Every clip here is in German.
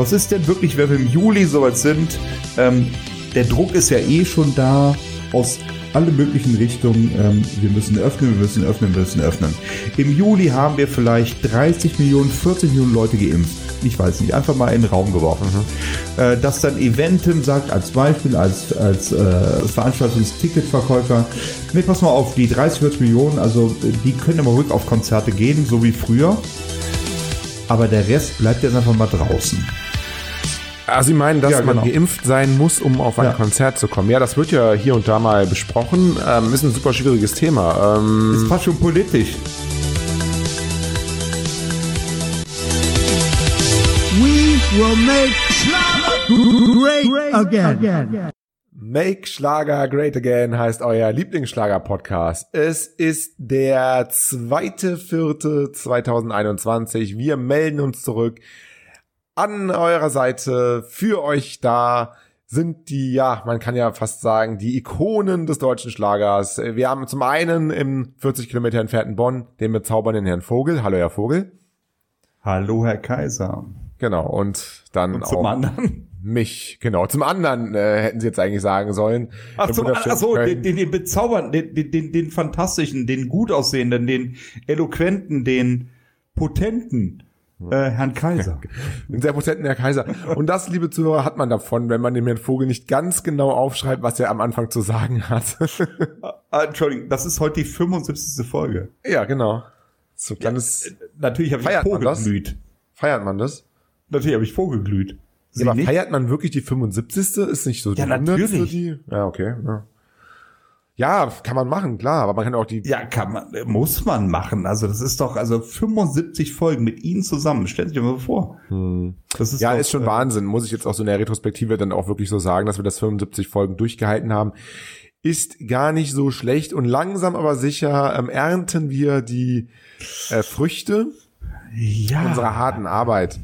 Was ist denn wirklich, wenn wir im Juli soweit sind? Ähm, der Druck ist ja eh schon da aus alle möglichen Richtungen. Ähm, wir müssen öffnen, wir müssen öffnen, wir müssen öffnen. Im Juli haben wir vielleicht 30 Millionen, 40 Millionen Leute geimpft. Ich weiß nicht, einfach mal in den Raum geworfen. Mhm. Äh, dass dann Eventim sagt, als Beispiel, als, als äh, Veranstaltungsticketverkäufer, nee, pass mal auf, die 30, 40 Millionen, also die können immer ruhig auf Konzerte gehen, so wie früher. Aber der Rest bleibt jetzt einfach mal draußen. Also Sie meinen, dass ja, genau. man geimpft sein muss, um auf ein ja. Konzert zu kommen. Ja, das wird ja hier und da mal besprochen. Ähm, ist ein super schwieriges Thema. Ähm, ist fast schon politisch. We will make Schlager great again. Make Schlager Great Again heißt euer Lieblingsschlager-Podcast. Es ist der zweite, vierte 2021. Wir melden uns zurück an eurer Seite für euch da sind die, ja, man kann ja fast sagen, die Ikonen des deutschen Schlagers. Wir haben zum einen im 40 Kilometer entfernten Bonn den bezaubernden Herrn Vogel. Hallo, Herr Vogel. Hallo, Herr Kaiser. Genau, und dann und zum auch anderen. mich, genau. Zum anderen äh, hätten sie jetzt eigentlich sagen sollen. Ach, zum, ach so, den, den, den bezaubernden, den, den, den fantastischen, den gut aussehenden, den eloquenten, den potenten. Äh, Herrn Kaiser. Den sehr potenten Herr Kaiser. Und das, liebe Zuhörer, hat man davon, wenn man dem Herrn Vogel nicht ganz genau aufschreibt, was er am Anfang zu sagen hat. ah, Entschuldigung, das ist heute die 75. Folge. Ja, genau. So kleines. Ja, natürlich habe ich vorgeglüht. Feiert man das? Natürlich habe ich vorgeglüht. Ja, aber feiert man wirklich die 75. Ist nicht so die ja, natürlich. Die? Ja, okay. Ja. Ja, kann man machen, klar, aber man kann auch die. Ja, kann man, muss man machen. Also das ist doch, also 75 Folgen mit Ihnen zusammen. Stellen Sie sich mal vor. Hm. Das ist ja, doch, ist schon äh, Wahnsinn. Muss ich jetzt auch so in der Retrospektive dann auch wirklich so sagen, dass wir das 75 Folgen durchgehalten haben. Ist gar nicht so schlecht und langsam aber sicher ähm, ernten wir die äh, Früchte ja. unserer harten Arbeit.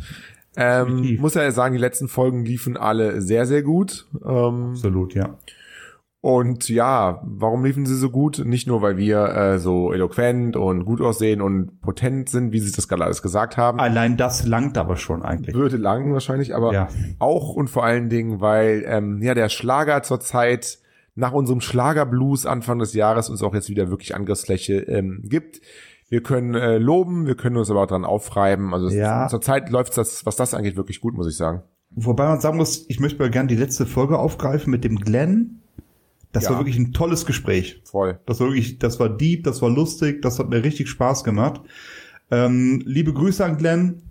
Ähm, muss ja sagen, die letzten Folgen liefen alle sehr, sehr gut. Ähm, Absolut, ja. Und ja, warum liefen sie so gut? Nicht nur, weil wir äh, so eloquent und gut aussehen und potent sind, wie sie das gerade alles gesagt haben. Allein das langt aber schon eigentlich. Würde langen wahrscheinlich, aber ja. auch und vor allen Dingen, weil ähm, ja der Schlager zurzeit nach unserem Schlagerblues Anfang des Jahres uns auch jetzt wieder wirklich Angriffsfläche ähm, gibt. Wir können äh, loben, wir können uns aber auch dran aufreiben. Also ja. zurzeit läuft das, was das angeht, wirklich gut, muss ich sagen. Wobei man sagen muss, ich möchte mal gerne die letzte Folge aufgreifen mit dem Glenn das ja. war wirklich ein tolles Gespräch. Voll. Das war wirklich, das war deep, das war lustig, das hat mir richtig Spaß gemacht. Ähm, liebe Grüße an Glenn.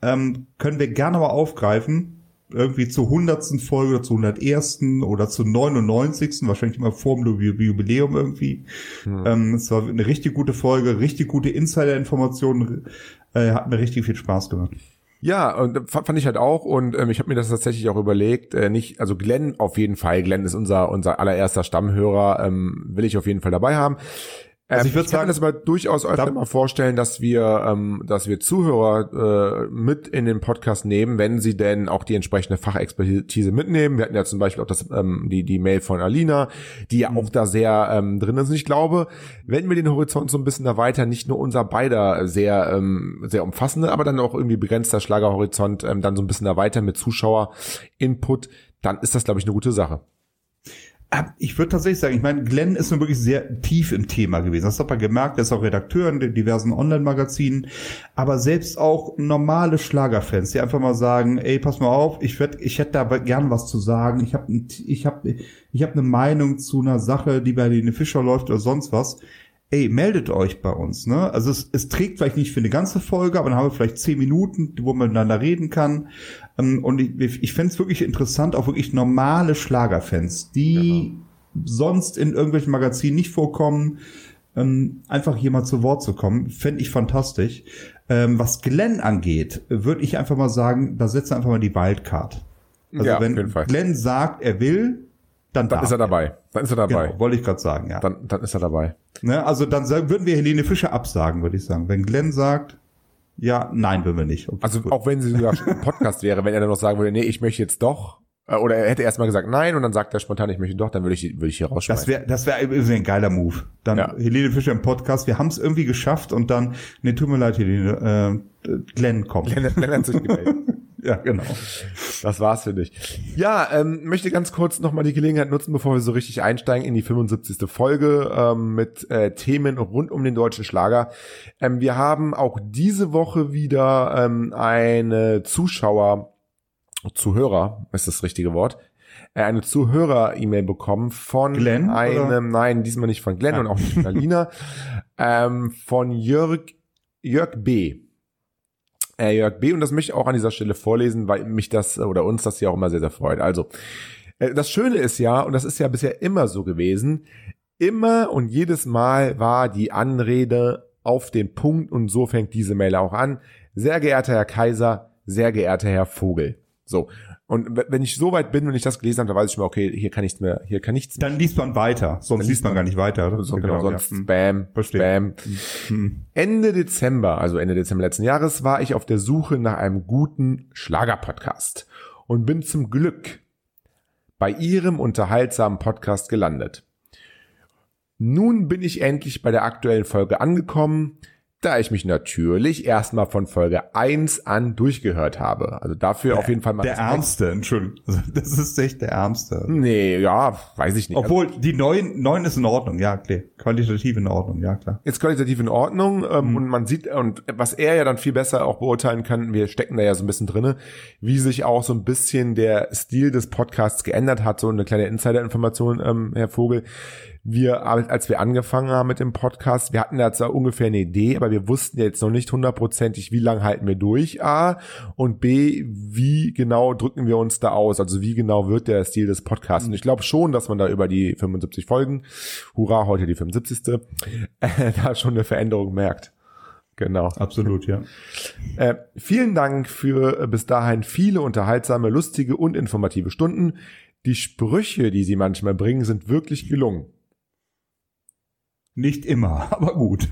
Ähm, können wir gerne mal aufgreifen. Irgendwie zur hundertsten Folge oder zur hundertersten oder zur 99. Wahrscheinlich immer vor dem Jubiläum irgendwie. Hm. Ähm, es war eine richtig gute Folge, richtig gute Insider-Informationen. Äh, hat mir richtig viel Spaß gemacht. Ja, und fand ich halt auch und ähm, ich habe mir das tatsächlich auch überlegt, äh, nicht, also Glenn auf jeden Fall, Glenn ist unser unser allererster Stammhörer, ähm, will ich auf jeden Fall dabei haben. Also ich, ähm, würde ich kann sagen, das aber durchaus öfter mal vorstellen, dass wir, ähm, dass wir Zuhörer äh, mit in den Podcast nehmen, wenn sie denn auch die entsprechende Fachexpertise mitnehmen. Wir hatten ja zum Beispiel auch das, ähm, die, die Mail von Alina, die ja auch da sehr ähm, drin ist. Und ich glaube, wenn wir den Horizont so ein bisschen erweitern, nicht nur unser beider sehr, ähm, sehr umfassende, aber dann auch irgendwie begrenzter Schlagerhorizont ähm, dann so ein bisschen erweitern mit Zuschauer-Input, dann ist das, glaube ich, eine gute Sache. Ich würde tatsächlich sagen, ich meine, Glenn ist nun wirklich sehr tief im Thema gewesen. Das hat man gemerkt, er ist auch Redakteur in den diversen Online-Magazinen, aber selbst auch normale Schlagerfans, die einfach mal sagen, ey, pass mal auf, ich ich hätte da gern was zu sagen, ich habe ich hab, ich hab eine Meinung zu einer Sache, die bei den Fischer läuft oder sonst was ey, meldet euch bei uns. Ne? Also es, es trägt vielleicht nicht für eine ganze Folge, aber dann haben wir vielleicht zehn Minuten, wo man miteinander reden kann. Ähm, und ich, ich fände es wirklich interessant, auch wirklich normale Schlagerfans, die genau. sonst in irgendwelchen Magazinen nicht vorkommen, ähm, einfach hier mal zu Wort zu kommen, fände ich fantastisch. Ähm, was Glenn angeht, würde ich einfach mal sagen, da setzt einfach mal die Wildcard. Also ja, wenn Glenn sagt, er will, dann, dann ist er dabei. Dann ist er dabei. Genau, wollte ich gerade sagen, ja. Dann, dann ist er dabei. Ne, also dann würden wir Helene Fischer absagen, würde ich sagen. Wenn Glenn sagt, ja, nein, würden wir nicht. Okay, also gut. auch wenn sie sogar ein Podcast wäre, wenn er dann noch sagen würde, nee, ich möchte jetzt doch, äh, oder er hätte erstmal gesagt nein und dann sagt er spontan, ich möchte doch, dann würde ich, würde ich hier rausschmeißen. Das wäre das wäre wär ein geiler Move. Dann ja. Helene Fischer im Podcast, wir haben es irgendwie geschafft und dann, nee, tut mir leid, Helene, äh, Glenn kommt. Glenn, Glenn hat sich gemeldet. Ja, genau. Das war's für dich. Ja, ähm, möchte ganz kurz nochmal die Gelegenheit nutzen, bevor wir so richtig einsteigen in die 75. Folge ähm, mit äh, Themen rund um den deutschen Schlager. Ähm, wir haben auch diese Woche wieder ähm, eine Zuschauer, Zuhörer ist das richtige Wort, äh, eine Zuhörer-E-Mail bekommen von Glenn, einem, oder? nein, diesmal nicht von Glenn ja. und auch nicht von Alina, ähm, von Jörg, Jörg B äh, Jörg B. Und das möchte ich auch an dieser Stelle vorlesen, weil mich das oder uns das ja auch immer sehr, sehr freut. Also, äh, das Schöne ist ja, und das ist ja bisher immer so gewesen, immer und jedes Mal war die Anrede auf den Punkt und so fängt diese Mail auch an. Sehr geehrter Herr Kaiser, sehr geehrter Herr Vogel. So. Und wenn ich so weit bin, wenn ich das gelesen habe, dann weiß ich mal, okay, hier kann nichts mehr, hier kann nichts mehr. Dann liest man weiter, sonst liest man gar nicht weiter. So, genau, genau, sonst ja. Spam, Spam. Hm. Ende Dezember, also Ende Dezember letzten Jahres, war ich auf der Suche nach einem guten Schlagerpodcast und bin zum Glück bei ihrem unterhaltsamen Podcast gelandet. Nun bin ich endlich bei der aktuellen Folge angekommen, da ich mich natürlich erstmal von Folge 1 an durchgehört habe. Also dafür der, auf jeden Fall mal. Der Ärmste, Entschuldigung. Also das ist echt der Ärmste. Nee, ja, weiß ich nicht. Obwohl, also, die neuen, neuen ist in Ordnung, ja, klar. Qualitativ in Ordnung, ja, klar. Jetzt qualitativ in Ordnung, ähm, mhm. und man sieht, und was er ja dann viel besser auch beurteilen kann, wir stecken da ja so ein bisschen drinne, wie sich auch so ein bisschen der Stil des Podcasts geändert hat, so eine kleine Insider-Information, ähm, Herr Vogel wir, als wir angefangen haben mit dem Podcast, wir hatten da zwar ungefähr eine Idee, aber wir wussten jetzt noch nicht hundertprozentig, wie lange halten wir durch, A, und B, wie genau drücken wir uns da aus, also wie genau wird der Stil des Podcasts. Und ich glaube schon, dass man da über die 75 Folgen, hurra, heute die 75. Äh, da schon eine Veränderung merkt. Genau. Absolut, ja. Äh, vielen Dank für äh, bis dahin viele unterhaltsame, lustige und informative Stunden. Die Sprüche, die Sie manchmal bringen, sind wirklich gelungen. Nicht immer, aber gut.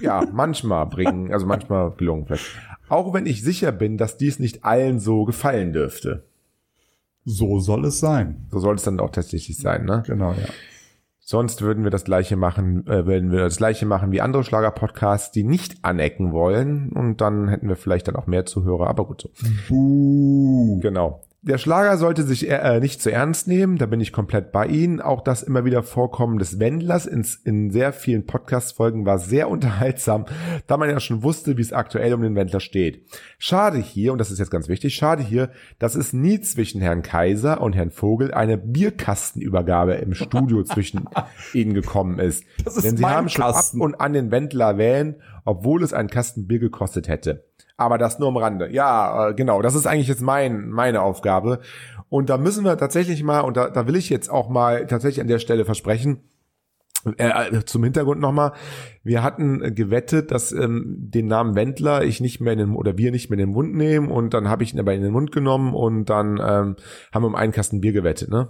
Ja, manchmal bringen, also manchmal gelungen vielleicht. Auch wenn ich sicher bin, dass dies nicht allen so gefallen dürfte. So soll es sein. So soll es dann auch tatsächlich sein, ne? Genau, ja. Sonst würden wir das gleiche machen, äh, würden wir das gleiche machen wie andere Schlager-Podcasts, die nicht anecken wollen. Und dann hätten wir vielleicht dann auch mehr Zuhörer, aber gut so. Buh. Genau. Der Schlager sollte sich äh, nicht zu ernst nehmen, da bin ich komplett bei Ihnen. Auch das immer wieder Vorkommen des Wendlers ins, in sehr vielen Podcast-Folgen war sehr unterhaltsam, da man ja schon wusste, wie es aktuell um den Wendler steht. Schade hier, und das ist jetzt ganz wichtig, schade hier, dass es nie zwischen Herrn Kaiser und Herrn Vogel eine Bierkastenübergabe im Studio zwischen ihnen gekommen ist. Das ist Denn sie haben schon ab und an den Wendler erwähnt, obwohl es einen Kasten Bier gekostet hätte. Aber das nur am Rande. Ja, äh, genau. Das ist eigentlich jetzt mein, meine Aufgabe. Und da müssen wir tatsächlich mal, und da, da will ich jetzt auch mal tatsächlich an der Stelle versprechen, äh, äh zum Hintergrund nochmal. Wir hatten gewettet, dass ähm, den Namen Wendler ich nicht mehr in den, oder wir nicht mehr in den Mund nehmen und dann habe ich ihn aber in den Mund genommen und dann ähm, haben wir um einen Kasten Bier gewettet, ne?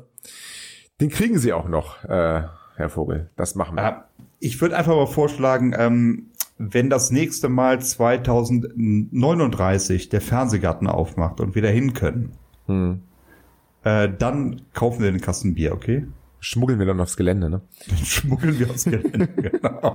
Den kriegen Sie auch noch, äh, Herr Vogel. Das machen wir. Ich würde einfach mal vorschlagen, ähm, wenn das nächste Mal 2039 der Fernsehgarten aufmacht und wir da hin können, hm. äh, dann kaufen wir den Kasten Bier, okay? Schmuggeln wir dann aufs Gelände, ne? Dann schmuggeln wir aufs Gelände, genau.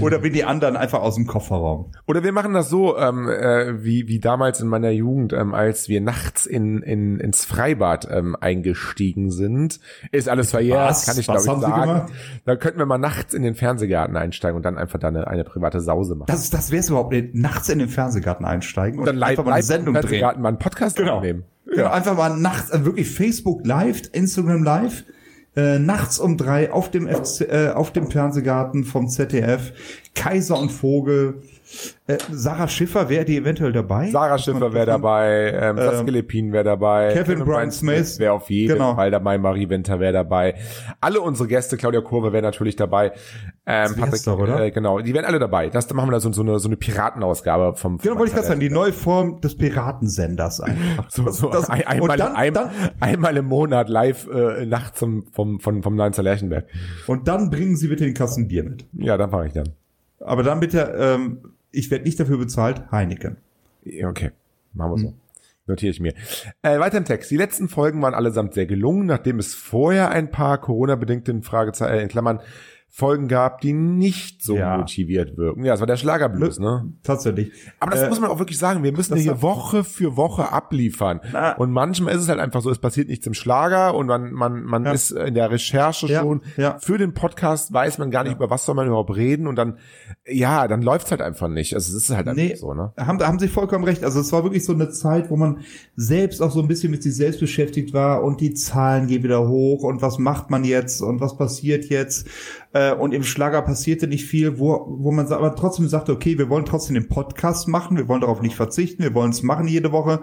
Oder wie die anderen einfach aus dem Kofferraum. Oder wir machen das so, ähm, äh, wie, wie damals in meiner Jugend, ähm, als wir nachts in, in, ins Freibad ähm, eingestiegen sind. Ist alles verjährt, Was? kann ich glaube ich sagen. Da könnten wir mal nachts in den Fernsehgarten einsteigen und dann einfach da eine, eine private Sause machen. Das, das wäre überhaupt nicht. Nachts in den Fernsehgarten einsteigen und, und dann live, einfach mal eine Sendung drehen. mal einen Podcast genau. aufnehmen. Genau, einfach mal nachts, also wirklich Facebook live, Instagram live äh, nachts um drei auf dem, FC, äh, auf dem Fernsehgarten vom ZDF. Kaiser und Vogel. Äh, Sarah Schiffer wäre die eventuell dabei? Sarah Schiffer wäre dabei, ähm, ähm, Saskia Lepin wäre dabei, Kevin, Kevin Brian Smith wäre auf jeden genau. Fall dabei, Marie Winter wäre dabei. Alle unsere Gäste, Claudia Kurve wäre natürlich dabei. Ähm, Patrick, doch, oder? Äh, genau, die wären alle dabei. Das machen wir da so, so eine so eine Piratenausgabe vom. Genau, wollte ich gerade sagen, die neue Form des Piratensenders einfach. so, so das, ein, einmal, dann, ein, dann, einmal im Monat live äh, nachts vom vom vom vom Leinzer Lerchenberg. Und dann bringen Sie bitte den Kasten Bier mit. Ja, dann fahre ich dann. Aber dann bitte ähm, ich werde nicht dafür bezahlt, Heineken. Okay, machen wir so. Hm. Notiere ich mir. Äh, weiter im Text. Die letzten Folgen waren allesamt sehr gelungen, nachdem es vorher ein paar Corona-bedingten Fragezeichen, äh, in Klammern, Folgen gab, die nicht so ja. motiviert wirken. Ja, es war der Schlagerblues, ne? Tatsächlich. Aber das äh, muss man auch wirklich sagen. Wir müssen hier Woche für Woche abliefern. Na, und manchmal ist es halt einfach so, es passiert nichts im Schlager und man, man, man ja. ist in der Recherche ja, schon. Für den Podcast weiß man gar nicht, über was soll man überhaupt reden und dann, ja, dann läuft's halt einfach nicht. Also es ist halt einfach nee, so, ne? Haben, haben Sie vollkommen recht. Also es war wirklich so eine Zeit, wo man selbst auch so ein bisschen mit sich selbst beschäftigt war und die Zahlen gehen wieder hoch und was macht man jetzt und was passiert jetzt äh, und im Schlager passierte nicht viel, wo, wo man aber trotzdem sagte, okay, wir wollen trotzdem den Podcast machen, wir wollen darauf nicht verzichten, wir wollen es machen jede Woche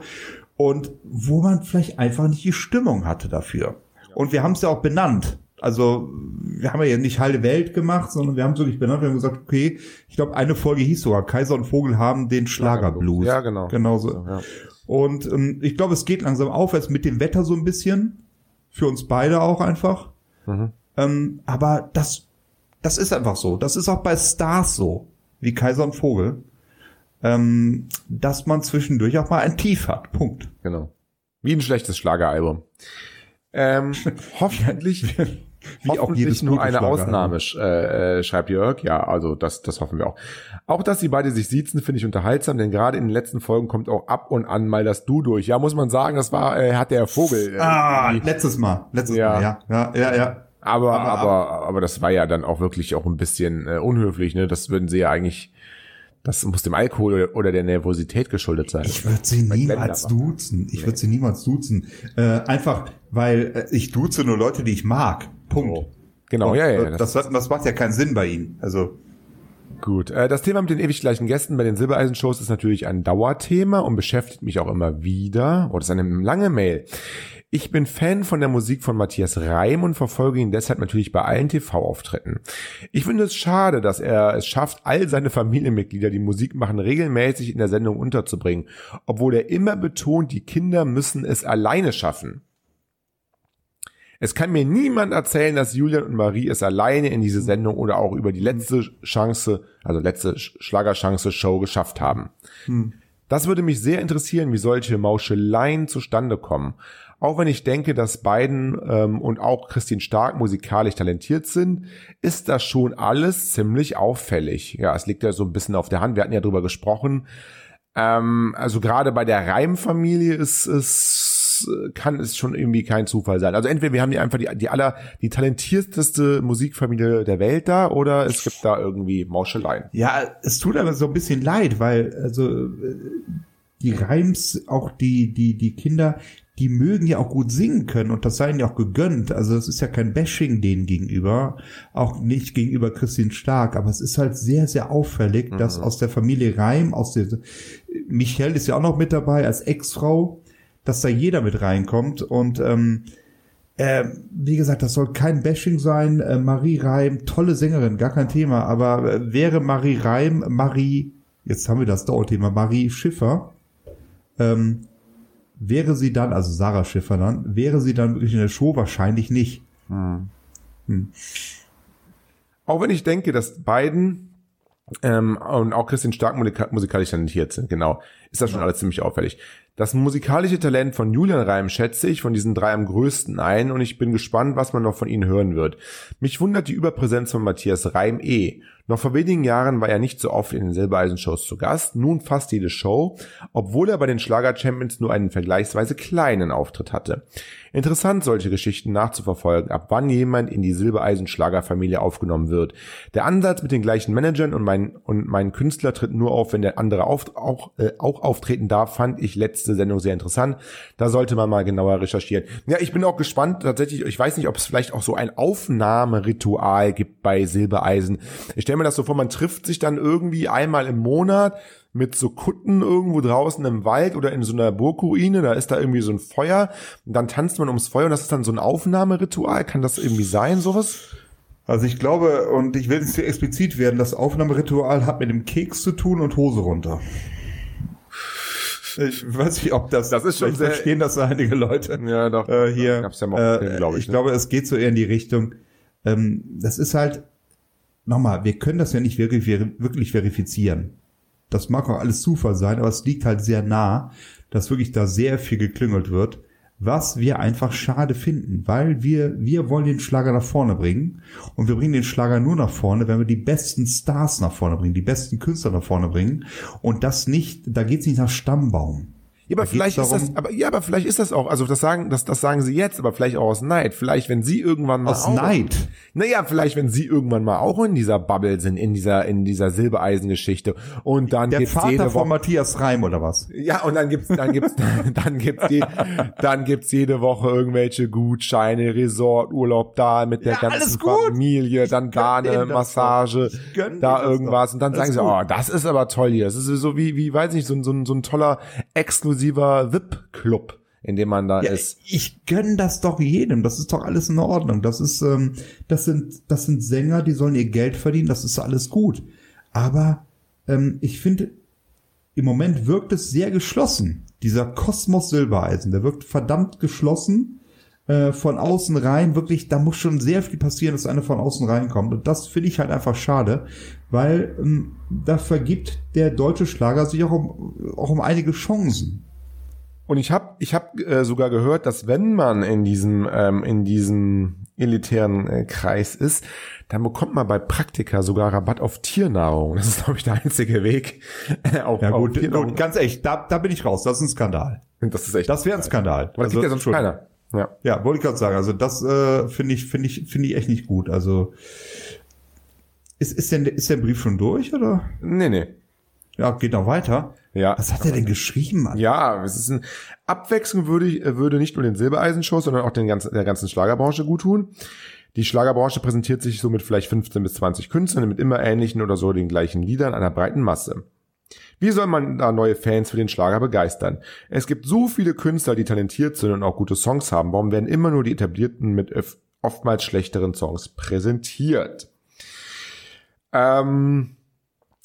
und wo man vielleicht einfach nicht die Stimmung hatte dafür. Und wir haben es ja auch benannt. Also wir haben ja nicht halbe Welt gemacht, sondern wir haben es wirklich benannt. Wir haben gesagt, okay, ich glaube, eine Folge hieß sogar Kaiser und Vogel haben den Schlagerblues. Ja, genau. Genauso. Ja. Und ähm, ich glaube, es geht langsam aufwärts mit dem Wetter so ein bisschen. Für uns beide auch einfach. Mhm. Ähm, aber das das ist einfach so. Das ist auch bei Stars so, wie Kaiser und Vogel, ähm, dass man zwischendurch auch mal ein Tief hat. Punkt. Genau. Wie ein schlechtes Schlageralbum. Ähm, hoffentlich, wie auch jedes nur eine Ausnahme, äh, äh, schreibt Jörg. Ja, also das, das hoffen wir auch. Auch, dass sie beide sich siezen, finde ich unterhaltsam, denn gerade in den letzten Folgen kommt auch ab und an mal das Du durch. Ja, muss man sagen, das war, äh, hat der Vogel. Äh, ah, letztes Mal. Letztes ja. Mal, ja. Ja, ja, ja. Aber, aber, aber, aber das war ja dann auch wirklich auch ein bisschen äh, unhöflich, ne? Das würden sie ja eigentlich, das muss dem Alkohol oder der Nervosität geschuldet sein. Ich würde sie niemals duzen. Ich nee. würde sie niemals duzen. Äh, einfach, weil äh, ich duze nur Leute, die ich mag. Punkt. Oh. Genau, Und, ja, ja. Äh, das, das, das macht ja keinen Sinn bei ihnen. Also. Gut, äh, das Thema mit den ewig gleichen Gästen bei den Silbereisen-Shows ist natürlich ein Dauerthema und beschäftigt mich auch immer wieder. Oh, das ist eine lange Mail. Ich bin Fan von der Musik von Matthias Reim und verfolge ihn deshalb natürlich bei allen TV-Auftritten. Ich finde es schade, dass er es schafft, all seine Familienmitglieder, die Musik machen, regelmäßig in der Sendung unterzubringen, obwohl er immer betont, die Kinder müssen es alleine schaffen. Es kann mir niemand erzählen, dass Julian und Marie es alleine in diese Sendung oder auch über die letzte Chance, also letzte Schlagerchance-Show geschafft haben. Hm. Das würde mich sehr interessieren, wie solche Mauscheleien zustande kommen. Auch wenn ich denke, dass beiden ähm, und auch Christine Stark musikalisch talentiert sind, ist das schon alles ziemlich auffällig. Ja, es liegt ja so ein bisschen auf der Hand. Wir hatten ja drüber gesprochen. Ähm, also gerade bei der Reimfamilie ist es kann es schon irgendwie kein Zufall sein. Also entweder wir haben die einfach die, die aller die talentierteste Musikfamilie der Welt da oder es gibt da irgendwie Mauscheleien. Ja, es tut aber so ein bisschen leid, weil also die Reims, auch die die die Kinder, die mögen ja auch gut singen können und das sei ihnen ja auch gegönnt. Also es ist ja kein Bashing denen gegenüber, auch nicht gegenüber Christine Stark, aber es ist halt sehr, sehr auffällig, mhm. dass aus der Familie Reim, aus der, Michelle ist ja auch noch mit dabei als Ex-Frau, dass da jeder mit reinkommt und ähm, äh, wie gesagt, das soll kein Bashing sein. Äh, Marie Reim, tolle Sängerin, gar kein Thema, aber äh, wäre Marie Reim, Marie, jetzt haben wir das Dauerthema, Marie Schiffer, ähm, wäre sie dann, also Sarah Schiffer dann, wäre sie dann wirklich in der Show? Wahrscheinlich nicht. Hm. Hm. Auch wenn ich denke, dass beiden ähm, und auch Christian Stark musikalisch talentiert sind, genau, ist das schon alles ziemlich auffällig. Das musikalische Talent von Julian Reim schätze ich von diesen drei am größten ein und ich bin gespannt, was man noch von ihnen hören wird. Mich wundert die Überpräsenz von Matthias Reim eh. Noch vor wenigen Jahren war er nicht so oft in den Silbereisen-Shows zu Gast, nun fast jede Show, obwohl er bei den Schlager-Champions nur einen vergleichsweise kleinen Auftritt hatte. Interessant, solche Geschichten nachzuverfolgen, ab wann jemand in die Silbereisen-Schlagerfamilie aufgenommen wird. Der Ansatz mit den gleichen Managern und mein, und mein Künstler tritt nur auf, wenn der andere auf, auch, äh, auch auftreten darf, fand ich letzte Sendung sehr interessant. Da sollte man mal genauer recherchieren. Ja, ich bin auch gespannt, tatsächlich, ich weiß nicht, ob es vielleicht auch so ein Aufnahmeritual gibt bei Silbereisen. Ich stelle mir das so vor, man trifft sich dann irgendwie einmal im Monat, mit so Kutten irgendwo draußen im Wald oder in so einer Burgruine, da ist da irgendwie so ein Feuer, und dann tanzt man ums Feuer und das ist dann so ein Aufnahmeritual. Kann das irgendwie sein, sowas? Also ich glaube, und ich will jetzt hier explizit werden, das Aufnahmeritual hat mit dem Keks zu tun und Hose runter. Ich weiß nicht, ob das, das ist schon sehr, verstehen das einige Leute. Ja, doch. Äh, hier, gab's ja mal äh, glaube ich. Ich ne? glaube, es geht so eher in die Richtung. Ähm, das ist halt, nochmal, wir können das ja nicht wirklich, wirklich verifizieren. Das mag auch alles Zufall sein, aber es liegt halt sehr nah, dass wirklich da sehr viel geklüngelt wird. was wir einfach schade finden, weil wir, wir wollen den Schlager nach vorne bringen und wir bringen den Schlager nur nach vorne, wenn wir die besten Stars nach vorne bringen, die besten Künstler nach vorne bringen und das nicht, da geht's nicht nach Stammbaum. Ja, aber vielleicht ist das, aber ja, aber vielleicht ist das auch, also das sagen, das, das sagen sie jetzt, aber vielleicht auch aus Neid. Vielleicht, wenn sie irgendwann mal aus auch, Neid. Naja, vielleicht, wenn sie irgendwann mal auch in dieser Bubble sind, in dieser, in dieser Silbereisengeschichte und dann Der gibt's Vater jede von Matthias Reim oder was? Ja, und dann gibt's, dann gibt's, dann gibt's die, dann gibt's jede Woche irgendwelche Gutscheine, Resort, Urlaub da mit der ja, ganzen Familie, dann da eine Massage, da irgendwas und dann sagen sie, oh, das ist aber toll hier. Das ist so wie, wie, weiß nicht, so, ein so, ein so ein toller exklusiv exklusiver VIP-Club, in dem man da ja, ist. Ich gönn das doch jedem. Das ist doch alles in Ordnung. Das ist, ähm, das sind, das sind Sänger, die sollen ihr Geld verdienen. Das ist alles gut. Aber ähm, ich finde, im Moment wirkt es sehr geschlossen. Dieser Kosmos Silbereisen, der wirkt verdammt geschlossen äh, von außen rein. Wirklich, da muss schon sehr viel passieren, dass einer von außen reinkommt. Und das finde ich halt einfach schade, weil ähm, da vergibt der deutsche Schlager sich auch um, auch um einige Chancen. Und ich habe ich hab, äh, sogar gehört, dass wenn man in diesem ähm, in diesem elitären äh, Kreis ist, dann bekommt man bei Praktika sogar Rabatt auf Tiernahrung. Das ist glaube ich der einzige Weg. Äh, auf, ja gut, gut, ganz echt, da, da bin ich raus. Das ist ein Skandal. Das ist echt. Das wäre ein Skandal. Aber also, ja sonst keiner. Ja, ja wollte ich gerade sagen. Also das äh, finde ich finde ich finde ich echt nicht gut. Also ist, ist, denn, ist der Brief schon durch, oder? Nee, nee. Ja, geht noch weiter. Ja. Was hat er denn geschrieben, Mann? Ja, es ist ein Abwechslung würde, würde nicht nur den Silbereisen-Shows, sondern auch den ganzen, der ganzen Schlagerbranche gut tun. Die Schlagerbranche präsentiert sich so mit vielleicht 15 bis 20 Künstlern mit immer ähnlichen oder so den gleichen Liedern einer breiten Masse. Wie soll man da neue Fans für den Schlager begeistern? Es gibt so viele Künstler, die talentiert sind und auch gute Songs haben. Warum werden immer nur die etablierten mit oftmals schlechteren Songs präsentiert? Ähm,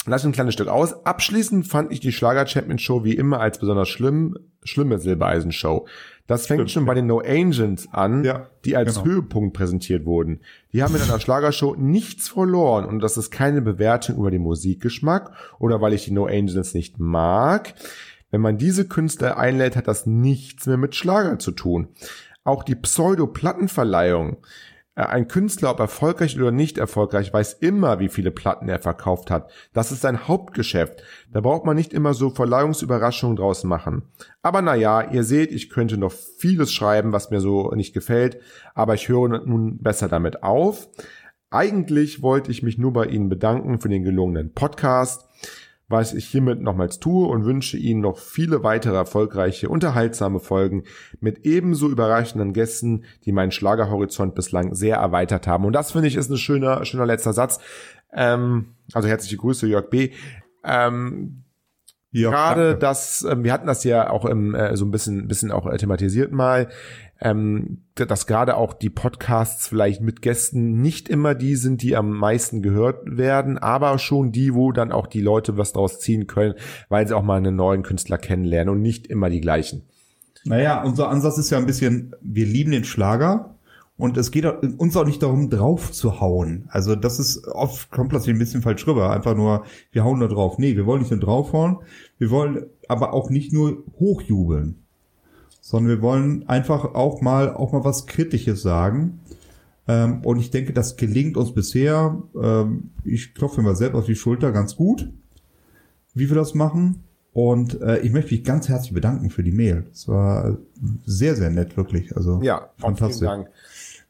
lass ein kleines Stück aus. Abschließend fand ich die Schlager Champion Show wie immer als besonders schlimm, schlimme Silbereisen Show. Das fängt Stimmt, schon ja. bei den No Angels an, ja, die als genau. Höhepunkt präsentiert wurden. Die haben in einer Schlagershow nichts verloren und das ist keine Bewertung über den Musikgeschmack oder weil ich die No Angels nicht mag. Wenn man diese Künstler einlädt, hat das nichts mehr mit Schlager zu tun. Auch die Pseudo-Plattenverleihung ein Künstler, ob erfolgreich oder nicht erfolgreich, weiß immer, wie viele Platten er verkauft hat. Das ist sein Hauptgeschäft. Da braucht man nicht immer so Verleihungsüberraschungen draus machen. Aber naja, ihr seht, ich könnte noch vieles schreiben, was mir so nicht gefällt, aber ich höre nun besser damit auf. Eigentlich wollte ich mich nur bei Ihnen bedanken für den gelungenen Podcast was ich hiermit nochmals tue und wünsche Ihnen noch viele weitere erfolgreiche, unterhaltsame Folgen mit ebenso überraschenden Gästen, die meinen Schlagerhorizont bislang sehr erweitert haben. Und das finde ich ist ein schöner, schöner letzter Satz. Ähm, also herzliche Grüße, Jörg B. Ähm, ja, Gerade das, äh, wir hatten das ja auch im, äh, so ein bisschen, bisschen auch äh, thematisiert mal, ähm, dass gerade auch die Podcasts vielleicht mit Gästen nicht immer die sind, die am meisten gehört werden, aber schon die, wo dann auch die Leute was draus ziehen können, weil sie auch mal einen neuen Künstler kennenlernen und nicht immer die gleichen. Naja, unser Ansatz ist ja ein bisschen, wir lieben den Schlager, und es geht uns auch nicht darum, drauf zu hauen. Also das ist oft kommt plötzlich ein bisschen falsch rüber. Einfach nur, wir hauen da drauf. Nee, wir wollen nicht nur draufhauen. Wir wollen aber auch nicht nur hochjubeln. Sondern wir wollen einfach auch mal, auch mal was Kritisches sagen. Ähm, und ich denke, das gelingt uns bisher. Ähm, ich klopfe mir selbst auf die Schulter ganz gut, wie wir das machen. Und äh, ich möchte mich ganz herzlich bedanken für die Mail. Es war sehr, sehr nett, wirklich. Also ja, fantastisch. Vielen Dank.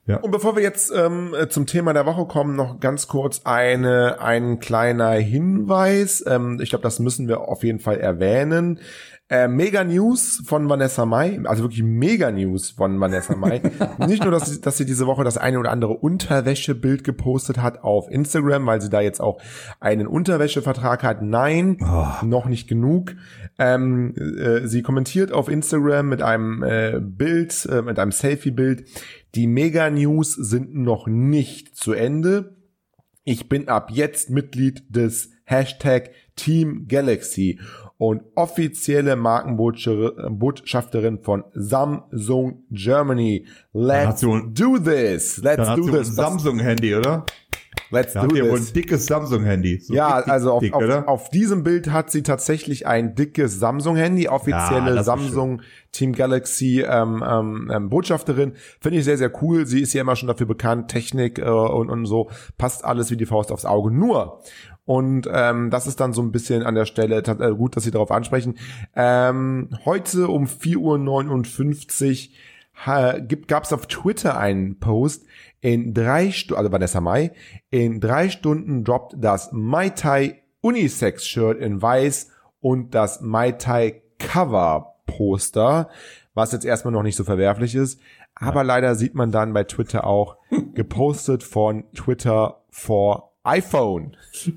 Ja. Und bevor wir jetzt ähm, zum Thema der Woche kommen, noch ganz kurz eine ein kleiner Hinweis. Ähm, ich glaube, das müssen wir auf jeden Fall erwähnen. Äh, mega News von Vanessa Mai, also wirklich Mega News von Vanessa Mai. Nicht nur, dass sie, dass sie diese Woche das eine oder andere Unterwäschebild gepostet hat auf Instagram, weil sie da jetzt auch einen Unterwäschevertrag hat. Nein, oh. noch nicht genug. Ähm, äh, sie kommentiert auf Instagram mit einem äh, Bild, äh, mit einem Selfie-Bild. Die Mega News sind noch nicht zu Ende. Ich bin ab jetzt Mitglied des Hashtag Team Galaxy und offizielle Markenbotschafterin von Samsung Germany. Let's do this. Let's do this. Samsung Handy, oder? Let's da do this. wohl ein dickes Samsung-Handy. So ja, also auf, dick, auf, auf, diesem Bild hat sie tatsächlich ein dickes Samsung-Handy, offizielle ja, Samsung Team Galaxy ähm, ähm, ähm, Botschafterin. Finde ich sehr, sehr cool. Sie ist ja immer schon dafür bekannt, Technik äh, und, und so. Passt alles wie die Faust aufs Auge. Nur, und ähm, das ist dann so ein bisschen an der Stelle äh, gut, dass Sie darauf ansprechen. Ähm, heute um 4.59 Uhr gab es auf Twitter einen Post, in drei Stunden, also Vanessa Mai, in drei Stunden droppt das Mai Tai Unisex Shirt in weiß und das Mai Tai Cover Poster, was jetzt erstmal noch nicht so verwerflich ist. Aber ja. leider sieht man dann bei Twitter auch gepostet von Twitter for iPhone.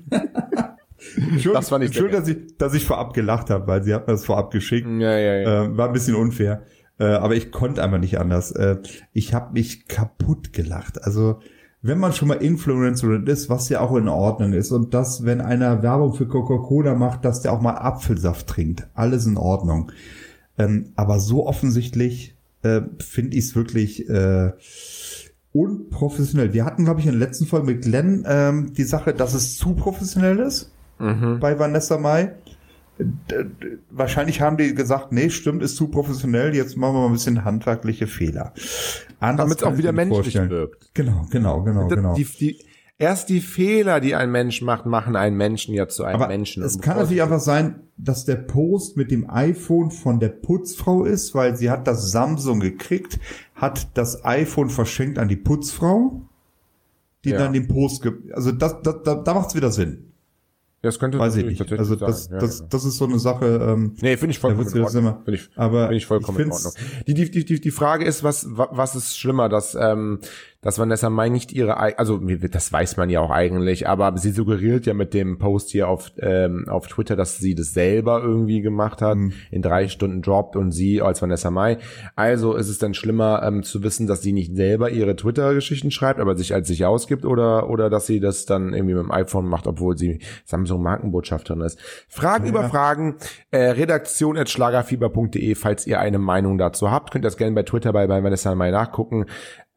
das fand ich schön, dass ich, dass ich vorab gelacht habe, weil sie hat mir das vorab geschickt. Ja, ja, ja. Äh, war ein bisschen unfair. Äh, aber ich konnte einfach nicht anders. Äh, ich habe mich kaputt gelacht. Also wenn man schon mal Influencer ist, was ja auch in Ordnung ist, und dass, wenn einer Werbung für Coca-Cola macht, dass der auch mal Apfelsaft trinkt, alles in Ordnung. Ähm, aber so offensichtlich äh, finde ich es wirklich äh, unprofessionell. Wir hatten, glaube ich, in der letzten Folge mit Glenn ähm, die Sache, dass es zu professionell ist mhm. bei Vanessa Mai wahrscheinlich haben die gesagt, nee, stimmt, ist zu professionell, jetzt machen wir mal ein bisschen handwerkliche Fehler. Damit es auch wieder menschlich vorstellen. wirkt. Genau, genau, genau, genau. Die, die, erst die Fehler, die ein Mensch macht, machen einen Menschen ja zu einem Aber Menschen. Es kann natürlich einfach sein, dass der Post mit dem iPhone von der Putzfrau ist, weil sie hat das Samsung gekriegt, hat das iPhone verschenkt an die Putzfrau, die ja. dann den Post, also das, das, da, da macht's wieder Sinn. Ja, das könnte Weiß ich nicht. Also das, ja, das, genau. das ist so eine Sache. Ähm, nee, finde ich vollkommen in Ordnung. Find ich, aber ich vollkommen in Ordnung. Die, die, die, die Frage ist, was, was ist schlimmer, dass ähm, dass Vanessa Mai nicht ihre, also das weiß man ja auch eigentlich, aber sie suggeriert ja mit dem Post hier auf, ähm, auf Twitter, dass sie das selber irgendwie gemacht hat, mhm. in drei Stunden droppt und sie als Vanessa Mai. Also ist es dann schlimmer ähm, zu wissen, dass sie nicht selber ihre Twitter-Geschichten schreibt, aber sich als sich ausgibt oder, oder dass sie das dann irgendwie mit dem iPhone macht, obwohl sie Samsung Markenbotschafterin ist. Fragen ja. über Fragen, äh, redaktion at schlagerfieber.de, falls ihr eine Meinung dazu habt, könnt ihr das gerne bei Twitter bei, bei Vanessa Mai nachgucken.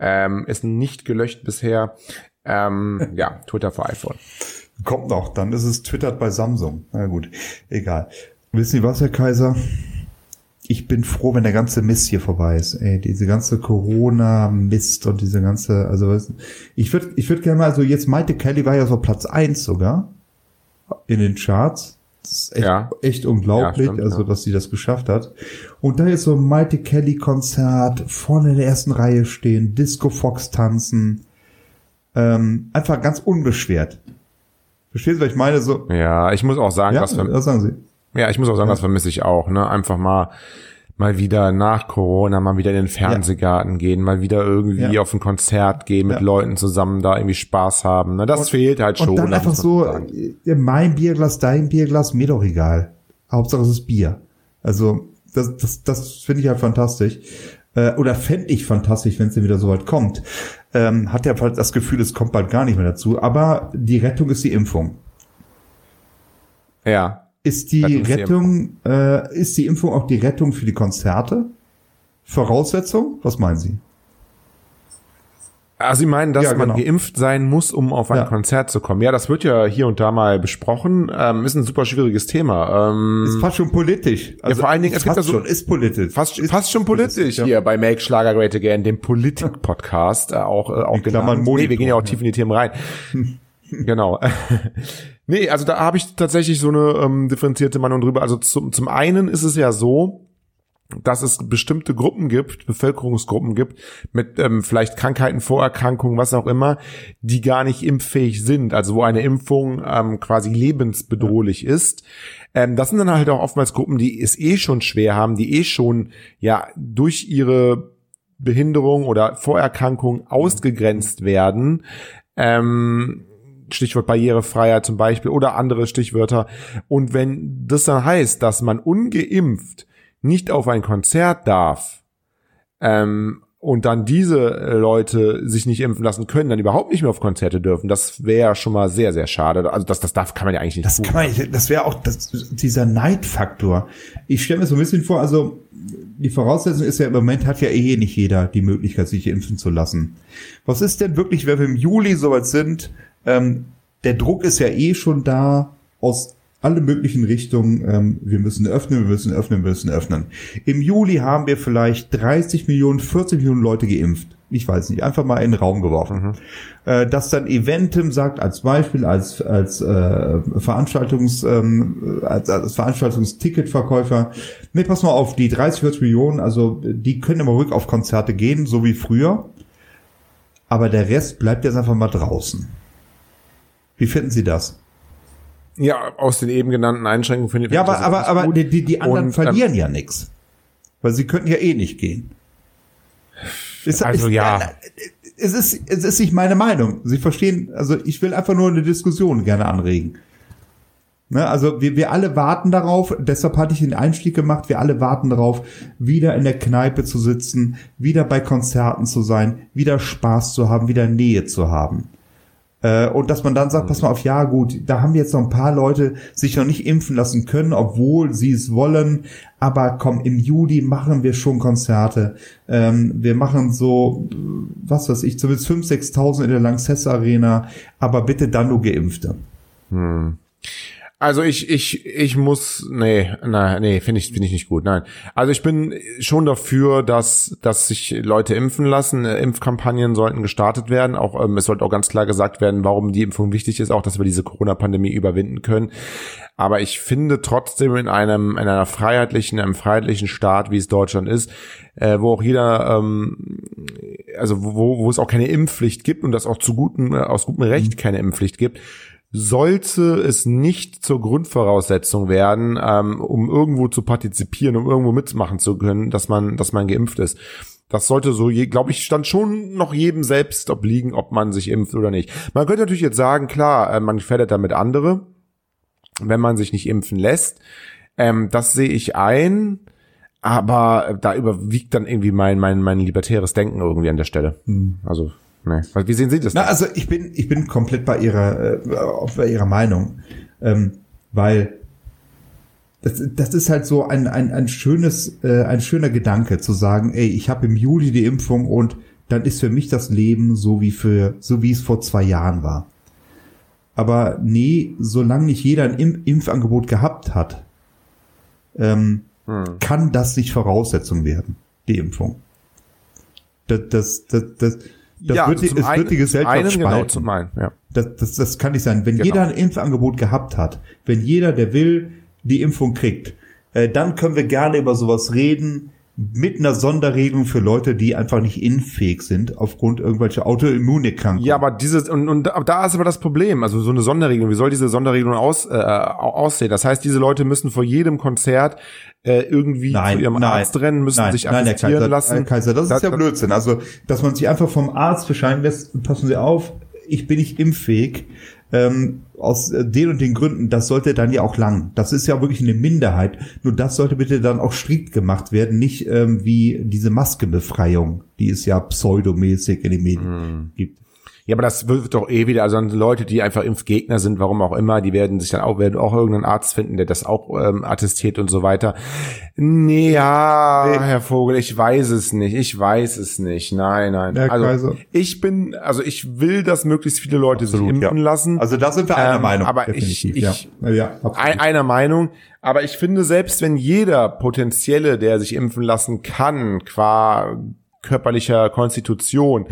Ähm, ist nicht gelöscht bisher. Ähm, ja, Twitter für iPhone. Kommt noch, dann ist es twittert bei Samsung. Na gut, egal. Wissen Sie was, Herr Kaiser? Ich bin froh, wenn der ganze Mist hier vorbei ist. Ey, diese ganze Corona-Mist und diese ganze, also ich würde ich würde gerne mal, also jetzt Maite Kelly war ja so Platz eins sogar in den Charts. Das ist echt, ja. echt unglaublich, ja, stimmt, also dass sie das geschafft hat. Und da ist so ein Mighty Kelly Konzert, vorne in der ersten Reihe stehen, Disco Fox tanzen, ähm, einfach ganz unbeschwert. Verstehst du, was ich meine? So. Ja, ich muss auch sagen, ja, was, was sagen Sie? Ja, ich muss auch sagen, das vermisse ich auch, ne? Einfach mal mal wieder nach Corona mal wieder in den Fernsehgarten ja. gehen, mal wieder irgendwie ja. auf ein Konzert gehen, mit ja. Leuten zusammen da irgendwie Spaß haben. Ne? Das und, fehlt halt schon. Und dann einfach so, äh, mein Bierglas, dein Bierglas, mir doch egal. Hauptsache es ist Bier. Also das, das, das finde ich halt fantastisch. Äh, oder fände ich fantastisch, wenn es denn wieder so weit kommt. Ähm, hat ja das Gefühl, es kommt bald gar nicht mehr dazu. Aber die Rettung ist die Impfung. Ja. Ist die Rettung, äh, ist die Impfung auch die Rettung für die Konzerte? Voraussetzung? Was meinen Sie? Ah, Sie meinen, dass ja, genau. man geimpft sein muss, um auf ein ja. Konzert zu kommen. Ja, das wird ja hier und da mal besprochen. Ähm, ist ein super schwieriges Thema. Ähm, ist fast schon politisch. Also ja, vor allen Dingen, es gibt ja so, schon, ist politisch. Fast, ist, fast schon politisch ja. hier bei Make Schlager Great Again, dem Politik-Podcast, äh, auch, äh, auch genannt. Nee, wir gehen ja auch tief in die Themen rein. genau. Nee, also da habe ich tatsächlich so eine ähm, differenzierte Meinung drüber. Also zum, zum einen ist es ja so, dass es bestimmte Gruppen gibt, Bevölkerungsgruppen gibt, mit ähm, vielleicht Krankheiten, Vorerkrankungen, was auch immer, die gar nicht impffähig sind, also wo eine Impfung ähm, quasi lebensbedrohlich ist. Ähm, das sind dann halt auch oftmals Gruppen, die es eh schon schwer haben, die eh schon ja durch ihre Behinderung oder Vorerkrankung ausgegrenzt werden. Ähm, Stichwort Barrierefreiheit zum Beispiel oder andere Stichwörter. Und wenn das dann heißt, dass man ungeimpft nicht auf ein Konzert darf, ähm, und dann diese äh, Leute sich nicht impfen lassen können, dann überhaupt nicht mehr auf Konzerte dürfen, das wäre schon mal sehr, sehr schade. Also das, das darf, kann man ja eigentlich nicht Das tun. kann man nicht, das wäre auch das, dieser Neidfaktor. Ich stelle mir so ein bisschen vor, also die Voraussetzung ist ja im Moment hat ja eh nicht jeder die Möglichkeit, sich impfen zu lassen. Was ist denn wirklich, wenn wir im Juli soweit sind, ähm, der Druck ist ja eh schon da aus alle möglichen Richtungen. Ähm, wir müssen öffnen, wir müssen öffnen, wir müssen öffnen. Im Juli haben wir vielleicht 30 Millionen, 40 Millionen Leute geimpft. Ich weiß nicht, einfach mal in den Raum geworfen. Mhm. Äh, dass dann Eventim sagt, als Beispiel, als, als äh, Veranstaltungs, ähm, als, als Veranstaltungsticketverkäufer, nee, pass mal auf, die 30, 40 Millionen, also die können immer ruhig auf Konzerte gehen, so wie früher. Aber der Rest bleibt jetzt einfach mal draußen. Wie finden Sie das? Ja, aus den eben genannten Einschränkungen finde ich. Ja, aber, aber, aber die, die, anderen und, verlieren ähm, ja nichts. Weil sie könnten ja eh nicht gehen. Ist, also ist, ja. Es ist, es ist nicht meine Meinung. Sie verstehen, also ich will einfach nur eine Diskussion gerne anregen. Ne, also wir, wir alle warten darauf, deshalb hatte ich den Einstieg gemacht, wir alle warten darauf, wieder in der Kneipe zu sitzen, wieder bei Konzerten zu sein, wieder Spaß zu haben, wieder Nähe zu haben. Äh, und dass man dann sagt, pass mal auf, ja gut, da haben jetzt noch ein paar Leute sich noch nicht impfen lassen können, obwohl sie es wollen. Aber komm, im Juli machen wir schon Konzerte. Ähm, wir machen so, was weiß ich, zumindest 5.000, 6.000 in der Lanxess Arena. Aber bitte dann nur Geimpfte. Hm. Also ich, ich, ich muss, nee, nein, nee, finde ich, finde ich nicht gut, nein. Also ich bin schon dafür, dass, dass sich Leute impfen lassen. Äh, Impfkampagnen sollten gestartet werden. Auch, ähm, es sollte auch ganz klar gesagt werden, warum die Impfung wichtig ist, auch, dass wir diese Corona-Pandemie überwinden können. Aber ich finde trotzdem in einem, in einer freiheitlichen, einem freiheitlichen Staat, wie es Deutschland ist, äh, wo auch jeder, ähm, also wo, wo es auch keine Impfpflicht gibt und das auch zu gutem, äh, aus gutem Recht keine Impfpflicht gibt, sollte es nicht zur Grundvoraussetzung werden, ähm, um irgendwo zu partizipieren, um irgendwo mitmachen zu können, dass man, dass man geimpft ist. Das sollte so, glaube ich, stand schon noch jedem selbst obliegen, ob man sich impft oder nicht. Man könnte natürlich jetzt sagen, klar, äh, man gefährdet damit andere, wenn man sich nicht impfen lässt. Ähm, das sehe ich ein, aber da überwiegt dann irgendwie mein, mein, mein libertäres Denken irgendwie an der Stelle. Mhm. Also Nee. Wie sehen Sie das? Na, also ich bin, ich bin komplett bei Ihrer, äh, bei Ihrer Meinung, ähm, weil das, das ist halt so ein, ein, ein schönes, äh, ein schöner Gedanke zu sagen, ey, ich habe im Juli die Impfung und dann ist für mich das Leben so wie für, so wie es vor zwei Jahren war. Aber nee, solange nicht jeder ein Impf Impfangebot gehabt hat, ähm, hm. kann das nicht Voraussetzung werden, die Impfung. Das, das, das, das, das ja, wird, die, es einen, wird die Gesellschaft einen, genau, spalten. Genau, zum einen, ja. das, das, das kann nicht sein. Wenn genau. jeder ein Impfangebot gehabt hat, wenn jeder, der will, die Impfung kriegt, äh, dann können wir gerne über sowas reden, mit einer Sonderregelung für Leute, die einfach nicht impffähig sind aufgrund irgendwelcher Autoimmunerkrankungen. Ja, aber dieses und, und da ist aber das Problem. Also so eine Sonderregelung. Wie soll diese Sonderregelung aus, äh, aussehen? Das heißt, diese Leute müssen vor jedem Konzert äh, irgendwie nein, zu ihrem nein, Arzt rennen, müssen nein, sich nein, assistieren Kaiser, lassen. Herr Kaiser, das, das ist ja Blödsinn. Also, dass man sich einfach vom Arzt bescheiden lässt, passen Sie auf, ich bin nicht impffähig ähm, aus äh, den und den Gründen, das sollte dann ja auch lang. Das ist ja wirklich eine Minderheit. Nur das sollte bitte dann auch strikt gemacht werden, nicht ähm, wie diese Maskenbefreiung, die es ja pseudomäßig in den Medien mm. gibt. Ja, aber das wird doch eh wieder, also Leute, die einfach Impfgegner sind, warum auch immer, die werden sich dann auch, werden auch irgendeinen Arzt finden, der das auch ähm, attestiert und so weiter. Nee, ja, nee. Herr Vogel, ich weiß es nicht, ich weiß es nicht. Nein, nein. Ja, also ich bin, also ich will, dass möglichst viele Leute absolut, sich impfen ja. lassen. Also da sind wir einer ähm, Meinung. Aber ich, ich ja. Ja, einer Meinung. Aber ich finde, selbst wenn jeder Potenzielle, der sich impfen lassen kann, qua körperlicher Konstitution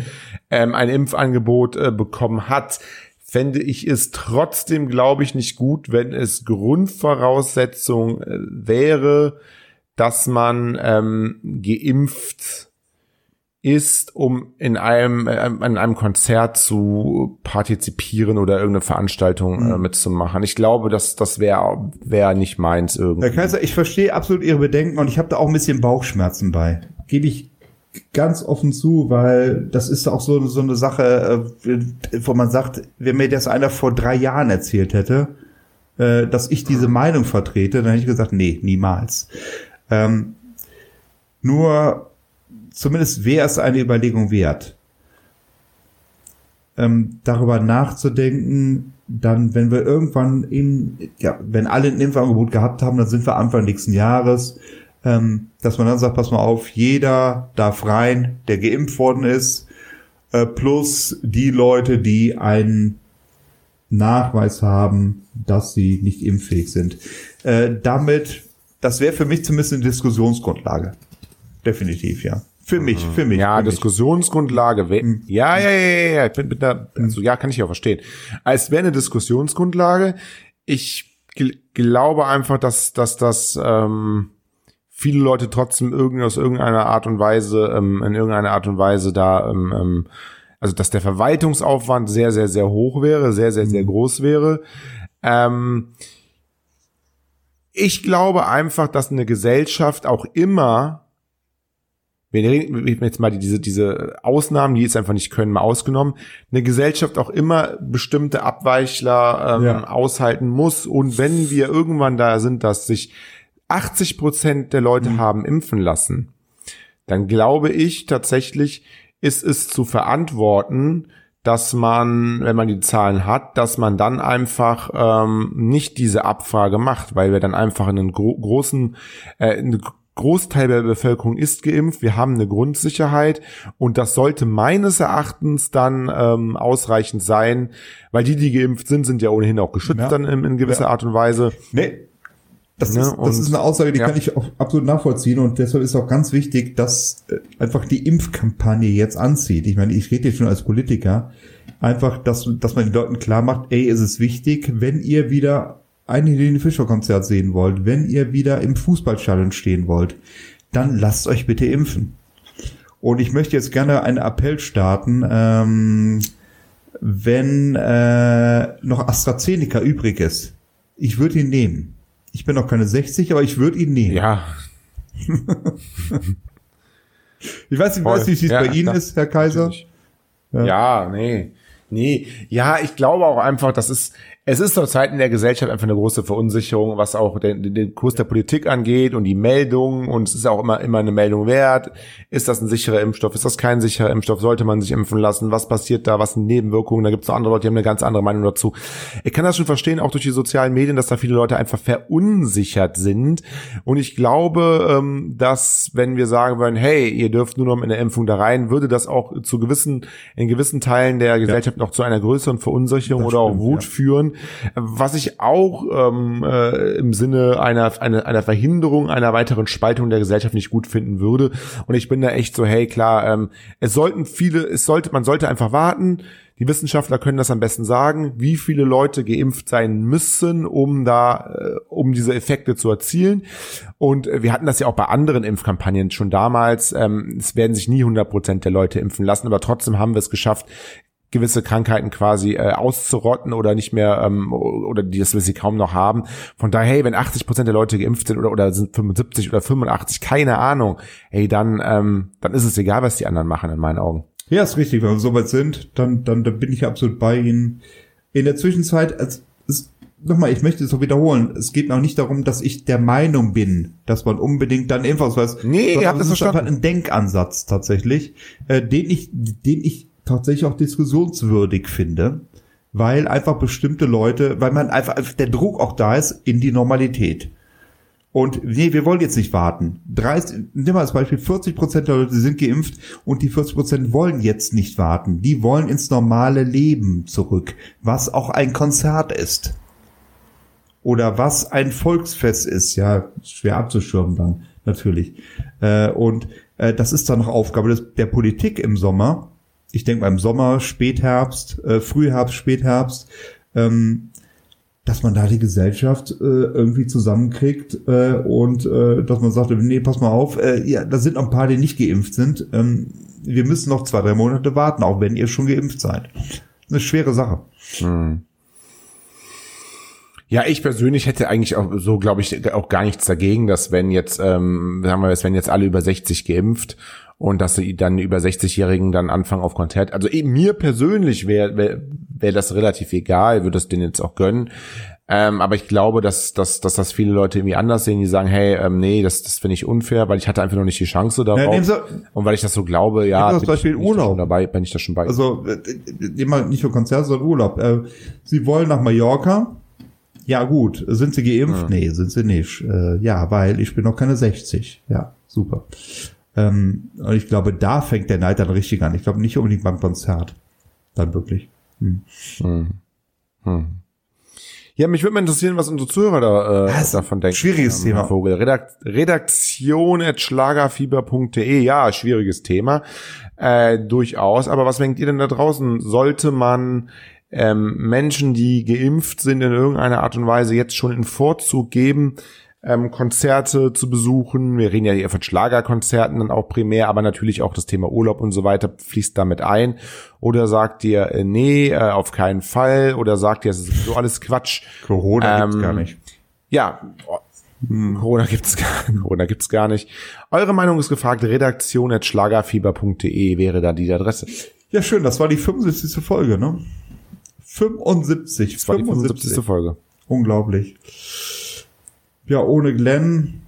ähm, ein Impfangebot äh, bekommen hat, fände ich es trotzdem, glaube ich, nicht gut, wenn es Grundvoraussetzung äh, wäre, dass man ähm, geimpft ist, um in einem äh, an einem Konzert zu partizipieren oder irgendeine Veranstaltung äh, mhm. mitzumachen. Ich glaube, dass das wäre wäre nicht meins irgendwie. Herr Kaiser, ich verstehe absolut Ihre Bedenken und ich habe da auch ein bisschen Bauchschmerzen bei. Gebe ich ganz offen zu, weil das ist auch so, so eine Sache, äh, wo man sagt, wenn mir das einer vor drei Jahren erzählt hätte, äh, dass ich diese Meinung vertrete, dann hätte ich gesagt, nee, niemals. Ähm, nur zumindest wäre es eine Überlegung wert, ähm, darüber nachzudenken, dann, wenn wir irgendwann in, ja, wenn alle ein Impfangebot gehabt haben, dann sind wir Anfang nächsten Jahres, ähm, dass man dann sagt, pass mal auf, jeder darf rein, der geimpft worden ist, äh, plus die Leute, die ein Nachweis haben, dass sie nicht impffähig sind. Äh, damit, das wäre für mich zumindest eine Diskussionsgrundlage. Definitiv, ja. Für mich, für mich. Ja, für Diskussionsgrundlage. Mhm. Ja, ja, ja, ja, ja. Ich bin, bin da, also, ja, kann ich auch verstehen. Es wäre eine Diskussionsgrundlage. Ich glaube einfach, dass, dass das ähm, viele Leute trotzdem irgendwie aus irgendeiner Art und Weise, ähm, in irgendeiner Art und Weise da, ähm, ähm, also dass der Verwaltungsaufwand sehr, sehr, sehr hoch wäre, sehr, sehr, sehr mhm. groß wäre. Ähm, ich glaube einfach, dass eine Gesellschaft auch immer wir reden jetzt mal diese, diese Ausnahmen, die jetzt einfach nicht können, mal ausgenommen, eine Gesellschaft auch immer bestimmte Abweichler ähm, ja. aushalten muss. Und wenn wir irgendwann da sind, dass sich 80 Prozent der Leute mhm. haben impfen lassen, dann glaube ich tatsächlich, ist es zu verantworten, dass man, wenn man die Zahlen hat, dass man dann einfach ähm, nicht diese Abfrage macht, weil wir dann einfach einen gro großen, äh, eine Großteil der Bevölkerung ist geimpft, wir haben eine Grundsicherheit und das sollte meines Erachtens dann ähm, ausreichend sein, weil die, die geimpft sind, sind ja ohnehin auch geschützt ja. dann in, in gewisser ja. Art und Weise. Nee. Das, ne? ist, das und, ist eine Aussage, die ja. kann ich auch absolut nachvollziehen und deshalb ist auch ganz wichtig, dass äh, einfach die Impfkampagne jetzt anzieht. Ich meine, ich rede jetzt schon als Politiker, einfach, dass, dass man den Leuten klar macht, ey, ist es wichtig, wenn ihr wieder ein Helene Fischer Konzert sehen wollt, wenn ihr wieder im Fußballstadion stehen wollt, dann lasst euch bitte impfen. Und ich möchte jetzt gerne einen Appell starten, ähm, wenn äh, noch AstraZeneca übrig ist. Ich würde ihn nehmen. Ich bin noch keine 60, aber ich würde ihn nehmen. Ja. ich weiß nicht, weiß wie es ja, bei Ihnen klar. ist, Herr Kaiser. Ja. ja, nee. Nee, ja, ich glaube auch einfach, das ist, es ist zurzeit in der Gesellschaft einfach eine große Verunsicherung, was auch den, den Kurs der Politik angeht und die Meldungen. Und es ist auch immer, immer eine Meldung wert. Ist das ein sicherer Impfstoff? Ist das kein sicherer Impfstoff? Sollte man sich impfen lassen? Was passiert da? Was sind Nebenwirkungen? Da gibt es noch andere Leute, die haben eine ganz andere Meinung dazu. Ich kann das schon verstehen, auch durch die sozialen Medien, dass da viele Leute einfach verunsichert sind. Und ich glaube, ähm, dass wenn wir sagen würden, hey, ihr dürft nur noch mit einer Impfung da rein, würde das auch zu gewissen, in gewissen Teilen der Gesellschaft ja. noch zu einer größeren Verunsicherung das oder stimmt, auch Wut ja. führen. Was ich auch ähm, äh, im Sinne einer, einer, einer Verhinderung einer weiteren Spaltung der Gesellschaft nicht gut finden würde. Und ich bin da echt so, hey, klar, ähm, es sollten viele, es sollte, man sollte einfach warten. Die Wissenschaftler können das am besten sagen, wie viele Leute geimpft sein müssen, um da, äh, um diese Effekte zu erzielen. Und äh, wir hatten das ja auch bei anderen Impfkampagnen schon damals. Ähm, es werden sich nie 100 Prozent der Leute impfen lassen, aber trotzdem haben wir es geschafft, gewisse Krankheiten quasi äh, auszurotten oder nicht mehr ähm, oder die das wir sie kaum noch haben. Von daher, hey, wenn 80 Prozent der Leute geimpft sind oder oder sind 75 oder 85, keine Ahnung, hey, dann ähm, dann ist es egal, was die anderen machen in meinen Augen. Ja, ist richtig. Wenn wir soweit sind, dann dann, dann bin ich absolut bei Ihnen. In der Zwischenzeit, als, es, nochmal, ich möchte es auch wiederholen. Es geht noch nicht darum, dass ich der Meinung bin, dass man unbedingt dann Impfausweis. Nee, ihr habt das verstanden. Ein Denkansatz tatsächlich, äh, den ich, den ich tatsächlich auch diskussionswürdig finde, weil einfach bestimmte Leute, weil man einfach, der Druck auch da ist in die Normalität. Und nee, wir wollen jetzt nicht warten. 30, nimm mal als Beispiel, 40 Prozent der Leute sind geimpft und die 40 Prozent wollen jetzt nicht warten. Die wollen ins normale Leben zurück, was auch ein Konzert ist. Oder was ein Volksfest ist, ja, schwer abzuschirmen dann, natürlich. Äh, und äh, das ist dann noch Aufgabe der Politik im Sommer, ich denke mal im Sommer, Spätherbst, äh, Frühherbst, Spätherbst, ähm, dass man da die Gesellschaft äh, irgendwie zusammenkriegt äh, und äh, dass man sagt, nee, pass mal auf, äh, ja, da sind noch ein paar, die nicht geimpft sind. Ähm, wir müssen noch zwei, drei Monate warten, auch wenn ihr schon geimpft seid. Eine schwere Sache. Hm. Ja, ich persönlich hätte eigentlich auch so, glaube ich, auch gar nichts dagegen, dass wenn jetzt, ähm, sagen wir, es wenn jetzt alle über 60 geimpft und dass sie dann über 60-Jährigen dann anfangen auf Konzert. Also eben mir persönlich wäre wär, wär das relativ egal, würde es denen jetzt auch gönnen. Ähm, aber ich glaube, dass, dass, dass das viele Leute irgendwie anders sehen, die sagen, hey, ähm, nee, das, das finde ich unfair, weil ich hatte einfach noch nicht die Chance darauf. Ja, Sie, und weil ich das so glaube, ja, bin Beispiel ich, Urlaub. dabei, bin ich da schon bei. Also äh, immer nicht für Konzerte, sondern Urlaub. Äh, Sie wollen nach Mallorca. Ja, gut. Sind Sie geimpft? Ja. Nee, sind Sie nicht. Äh, ja, weil ich bin noch keine 60. Ja, super. Ähm, und ich glaube, da fängt der Neid dann richtig an. Ich glaube nicht unbedingt beim Konzert. Dann wirklich. Hm. Hm. Hm. Ja, mich würde mal interessieren, was unsere Zuhörer da, äh, davon denken. Schwieriges Thema. Vogel. Redakt Redaktion at schlagerfieber.de. Ja, schwieriges Thema. Äh, durchaus. Aber was denkt ihr denn da draußen? Sollte man ähm, Menschen, die geimpft sind, in irgendeiner Art und Weise jetzt schon in Vorzug geben, ähm, Konzerte zu besuchen. Wir reden ja hier von Schlagerkonzerten dann auch primär, aber natürlich auch das Thema Urlaub und so weiter fließt damit ein. Oder sagt ihr, äh, nee, äh, auf keinen Fall. Oder sagt ihr, es ist so alles Quatsch. Corona ähm, gibt's gar nicht. Ja, hm, Corona gibt's gar, Corona gibt's gar nicht. Eure Meinung ist gefragt. Redaktion at schlagerfieber.de wäre da die Adresse. Ja, schön. Das war die 75. Folge, ne? 75. Das war 75. die 75. Folge. Unglaublich ja, ohne Glenn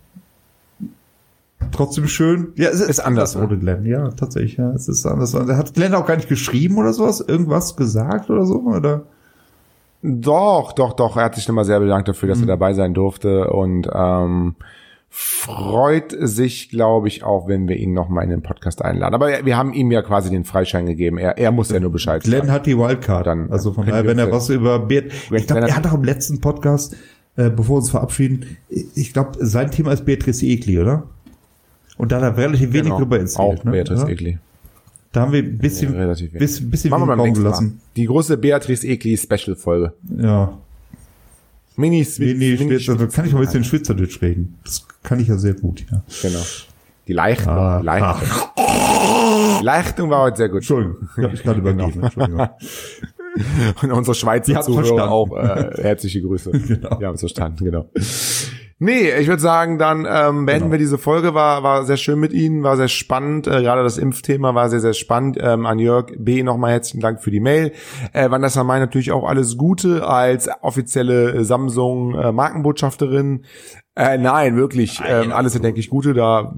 trotzdem schön. Ja, es ist, ist anders ohne Glenn. Ja, tatsächlich. Ja, es ist anders. Hat Glenn auch gar nicht geschrieben oder sowas? Irgendwas gesagt oder so? Oder? Doch, doch, doch. Er hat sich immer sehr bedankt dafür, dass mhm. er dabei sein durfte und ähm, freut sich, glaube ich, auch, wenn wir ihn noch mal in den Podcast einladen. Aber wir haben ihm ja quasi den Freischein gegeben. Er, er muss ja nur Bescheid Glenn sagen. hat die Wildcard. Dann, also von daher, wenn er was über Beat, ich glaube, er hat auch im letzten Podcast äh, bevor wir uns verabschieden, ich glaube, sein Thema ist Beatrice Egli, oder? Und da hat er relativ wenig genau. drüber erzählt. Auch ne? Beatrice Egli. Da haben wir ein bisschen, ja, relativ bisschen, bisschen Machen wir beim gelassen. Mal. Die große Beatrice Egli Special Folge. Ja. Mini, Mini, Mini Schwitzer, kann ich mal ein bisschen Schweizerdeutsch reden. Das kann ich ja sehr gut, ja. Genau. Die Leichtung. Ah, Leichtung. Ah. Leichtung war heute sehr gut. Entschuldigung, ich habe mich gerade übergeben. Genau. Entschuldigung. Und unsere Schweizer Zuhörer auch äh, herzliche Grüße. genau. Wir haben es verstanden, genau. Nee, ich würde sagen, dann ähm, beenden genau. wir diese Folge. War, war sehr schön mit Ihnen, war sehr spannend. Äh, gerade das Impfthema war sehr, sehr spannend. Ähm, an Jörg B. nochmal herzlichen Dank für die Mail. Äh, Vanessa May natürlich auch alles Gute als offizielle Samsung äh, Markenbotschafterin. Äh, nein, wirklich. Ähm, alles, denke ich, Gute. Da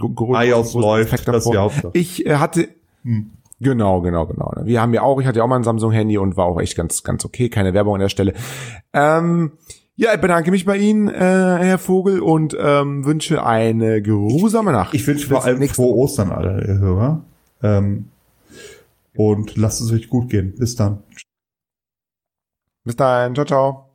iOS läuft, das ist die Hauptsache. Ich äh, hatte... Hm. Genau, genau, genau. Wir haben ja auch, ich hatte ja auch mal ein Samsung-Handy und war auch echt ganz, ganz okay. Keine Werbung an der Stelle. Ähm, ja, ich bedanke mich bei Ihnen, äh, Herr Vogel, und ähm, wünsche eine geruhsame Nacht. Ich wünsche vor allem frohe Ostern alle Hörer. Ähm, und lasst es euch gut gehen. Bis dann. Bis dann. Ciao, ciao.